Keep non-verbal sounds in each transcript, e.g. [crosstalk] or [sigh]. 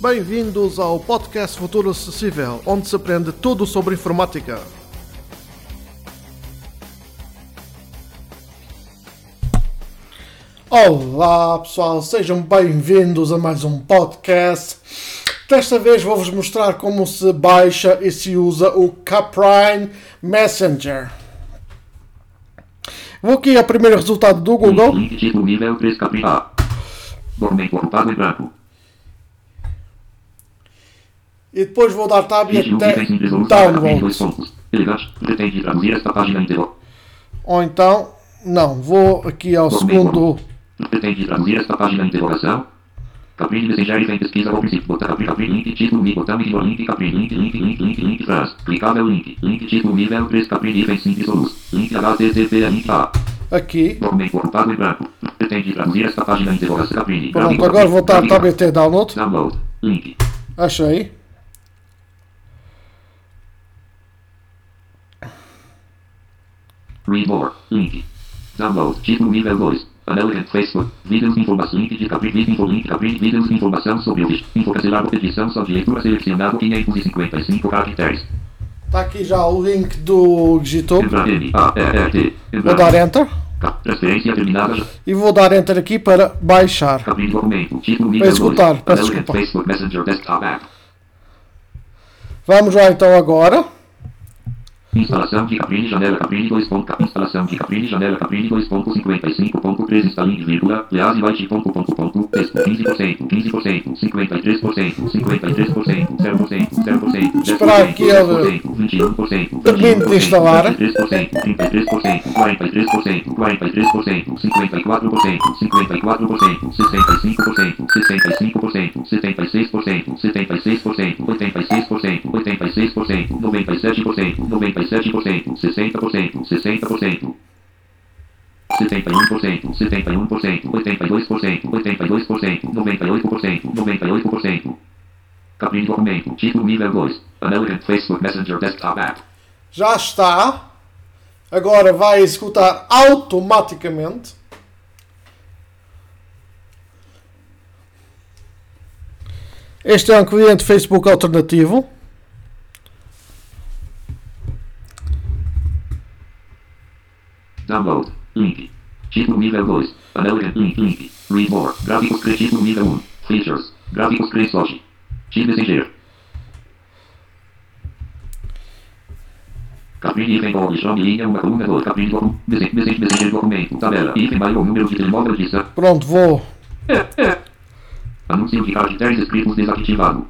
Bem-vindos ao podcast Futuro Acessível, onde se aprende tudo sobre informática. Olá pessoal, sejam bem-vindos a mais um podcast. Desta vez vou-vos mostrar como se baixa e se usa o Caprine Messenger. Vou aqui ao primeiro resultado do Google. Link título nível 3 Capri A. Documento ocupado em branco. E depois vou dar tab e até download. Ou então, não, vou aqui ao segundo. Pretende traduzir esta página de interrogação. Capri Messenger vem pesquisa princípio. Capri link título link botão e link Capri link link link link link. Clicável link. Link título nível 3 Capri item simples solução. Link HTTP link A. Aqui. Documento ocupado em branco. Pretende traduzir esta página de interrogação Capri. Pronto, agora vou dar tab e até download. Download. Link. Achei. Read more. Link. Download. Título nível 2. American Facebook. Vídeos informação. Link de Capri. Vídeo info. Link Capri. Vídeos informação sobre o vídeo. Info cancelado. Edição só de leitura selecionado 555 caracteres. Está aqui já o link do Digito. Entra N. A. R. T. Vou dar Enter. Ca- Transferência terminada. E vou dar Enter aqui para baixar. Capri documento. Título nível Peço 2. escutar, peço American desculpa. Facebook Messenger Desktop App. Vamos lá então agora. Instalação de Capri, janela Capri 2. ponto, Instalação de Capri, janela Capri 2.55.3 instaling, vírgula, lease byte, ponto, ponto, ponto, texto 15%, 15%, 53%, 53%, 0%, 0%, Esperar que ele 21%, termine de instalar. 33%, 33%, 43%, 43%, 54%, 54%, 65%, 65%, 76%, 76%, 86%, 86%, 97%, 97%, 60%, 60%. 71%, 71%, 82%, 82%, 98%, 98%. Capri documento, título nível 2. American Facebook Messenger Desktop App. Já está. Agora vai executar automaticamente. Este é um cliente Facebook alternativo. Download. Link. Título nível 2. American Link Link. Read more. Gráficos Cre título nível 1. Features. Gráficos Cre Soji. Team Messenger. Capri item body chame linha uma coluna 2. Capri. Messenger Messenger Messenger documento. Tabela. Item maior número de telemóvel lista. Pronto, vou. Anúncio de caracteres escritos desativado.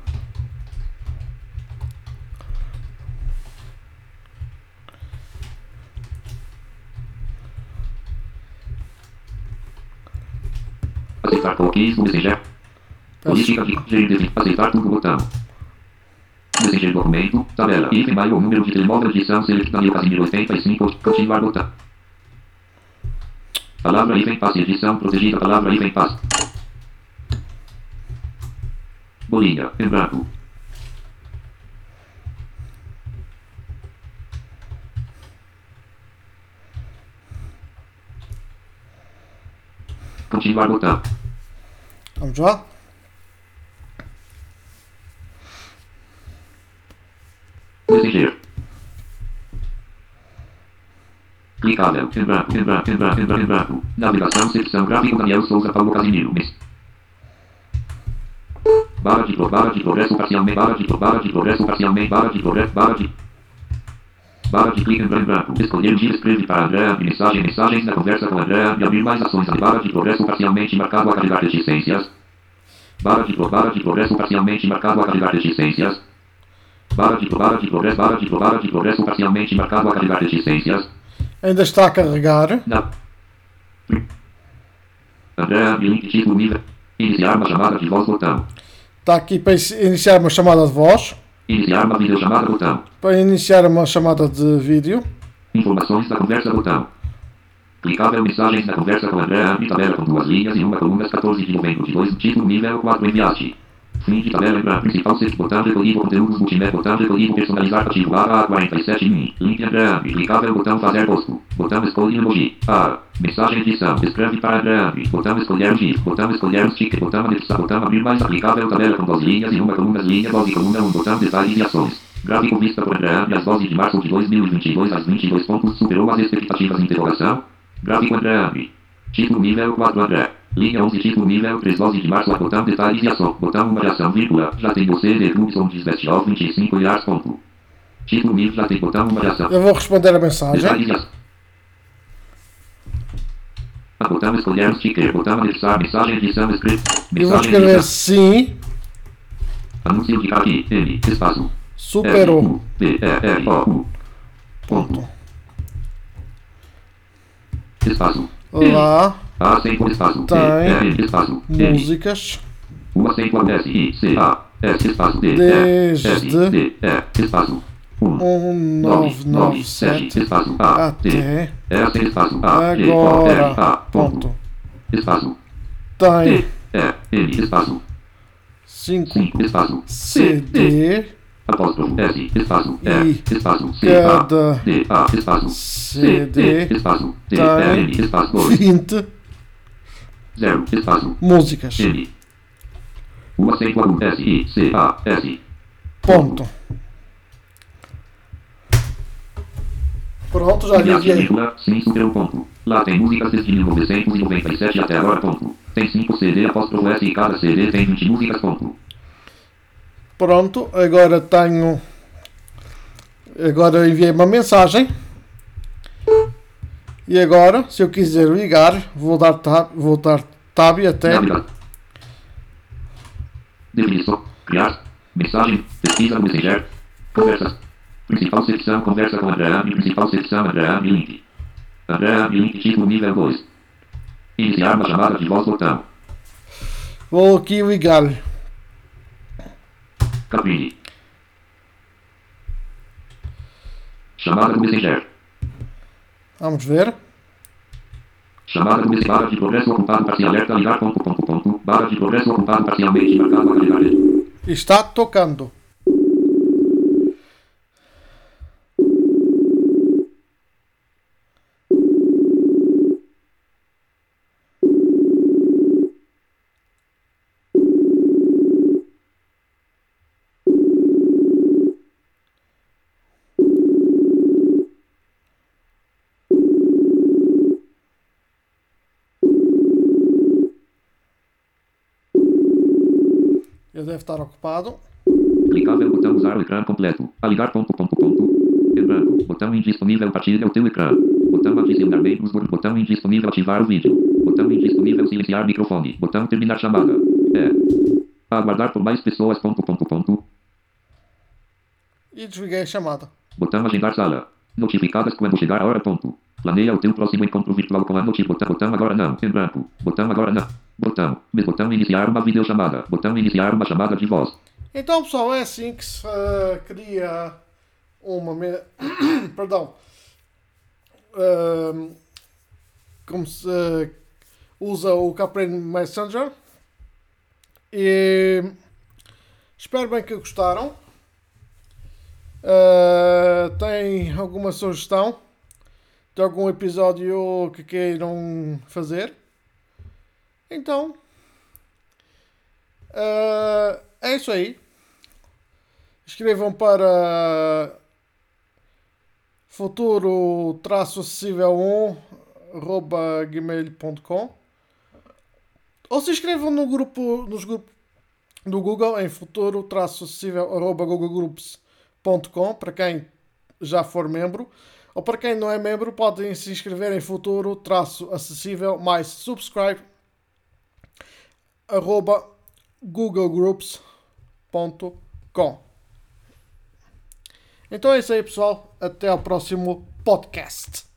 Aceitar cookies no Messenger. Política de gerir aceitar tudo botão. Messenger documento, tabela, item maior número de telemóvel edição select Daniel Casimiro 85, continuar botão. Palavra item passe edição protegida palavra item passe. Bolinha, em branco. Continuar botão. Vamos lá. Messenger. Clicável, em branco, em branco, em branco, em branco, em branco. Navegação, secção gráfico, Daniel Souza, Paulo Casimiro. Barra de, barra de progresso parcialmente, barra de, barra de progresso parcialmente, barra de progresso, barra de... Barra de clique em branco. Escolher dia, escreve para André, mensagem, mensagens na conversa com André, e abrir mais ações. Barra de progresso parcialmente marcado a carregar reticências. Barra de, barra de progresso parcialmente marcado a carregar reticências. Barra de, barra de progresso, barra de, barra de progresso parcialmente marcado a carregar reticências. Ainda está a carregar. Na. André, link título nível. Iniciar uma chamada de voz botão. Está aqui para iniciar uma chamada de voz. Iniciar uma videochamada botão. Para iniciar uma chamada de vídeo. Informações da conversa botão. Clicável mensagens da conversa com André, tabela com duas linhas e uma coluna 14 de novembro de 2, título nível 4 enviaste. De tabela entrar. Principal sexto. Botão recolhido conteúdos multimédia. Botão recolhido personalizar ativo. Barra 47 min. Link Android. Clicável botão fazer posto. Botão escolhe emoji. A. Mensagem edição. Escreve para Android. Botão escolher GIF. Botão escolher sticker. Botão anexar. Botão abrir mais aplicável tabela com 12 linhas e uma coluna. Linha 12 coluna 1. Botão detalhes e ações. Gráfico vista por Android. As 12 de março de 2022 às 22 pontos. Superou as expectativas. Interrogação. Gráfico Android. Título nível 4 André. Linha 11 título nível 3 12 de março botão detalhes e ação. Botão uma ação vírgula. Já tem você de Clubson 17 of 25 reais ponto. Título nível já tem botão uma ação. Eu vou responder a mensagem. Detalhes e ação. A botão escolher sticker. Botão anexar mensagem edição script. Eu vou escrever sim. Anúncio de aqui. N. Espaço. Superou. B. E. R. O. U. Ponto. Espaço. Lá. A acento espaço. Tem. R. Espaço. Músicas. O acento S, I, C, A, S, espaço, D, Desde S, D, E, espaço, 1, 1997 espaço, A, T, S, espaço, A, R, A, agora. ponto, espaço, Tem T, E, N, espaço, 5 5, espaço, C, D, CD, apóstrofo, S, espaço, E espaço, C, A, D, A, espaço, C, D, espaço, D, tem N, espaço, 2, 20 0, espaço, músicas. N, o acento agudo, S, I, C, A, S, Ponto. Pronto, já lhe enviei. vírgula, sim, superou ponto. Lá tem músicas desde 1997 até agora, ponto. Tem 5 CD apóstrofo S e cada CD tem 20 músicas, ponto. Pronto, agora tenho. Agora eu enviei uma mensagem. E agora, se eu quiser ligar, vou dar tab, vou dar tab até. Definição. Criar. Mensagem. Pesquisa Messenger. Conversas. Principal secção. Conversa com Ami. Principal secção. Ami. Link. Ami. Link. Título nível 2. Iniciar uma chamada de voz. Botão. Vou aqui ligar. Cabine. Chamada do Messenger. Vamos ver. Chamada do Messenger. Barra de progresso ocupado parcial. Alerta ligar. Ponto, ponto, ponto. Barra de progresso ocupado parcialmente. Marcado a carregar. Está tocando. Ele deve estar ocupado. Clicável botão usar o ecrã completo. A ligar ponto ponto ponto. Em branco. Botão indisponível partilha o teu ecrã. Botão adicionar membros. Botão indisponível ativar o vídeo. Botão indisponível silenciar microfone. Botão terminar chamada. É. Aguardar por mais pessoas. Ponto ponto ponto. E desliguei a chamada. Botão agendar sala. Notificadas quando chegar a hora. Ponto. Planeia o teu próximo encontro virtual com a noti. Botão, botão agora não. Em branco. Botão agora não. Botão. Botão iniciar uma videochamada. Botão iniciar uma chamada de voz. Então, pessoal, é assim que se eh, cria uma. me- [coughs] Perdão. Ahm, como se eh, usa o Caprine Messenger. E espero bem que gostaram. Ah, tem alguma sugestão de algum episódio que queiram fazer? Então, ah, é isso aí. Escrevam para futuro-acessível1 gmail.com ou se inscrevam no grupo, nos grupos do Google em futuro-acessível.googlegroups.com para quem já for membro ou para quem não é membro podem se inscrever em futuro-acessível mais subscribe arroba googlegroups.com Então é isso aí pessoal, até ao próximo podcast.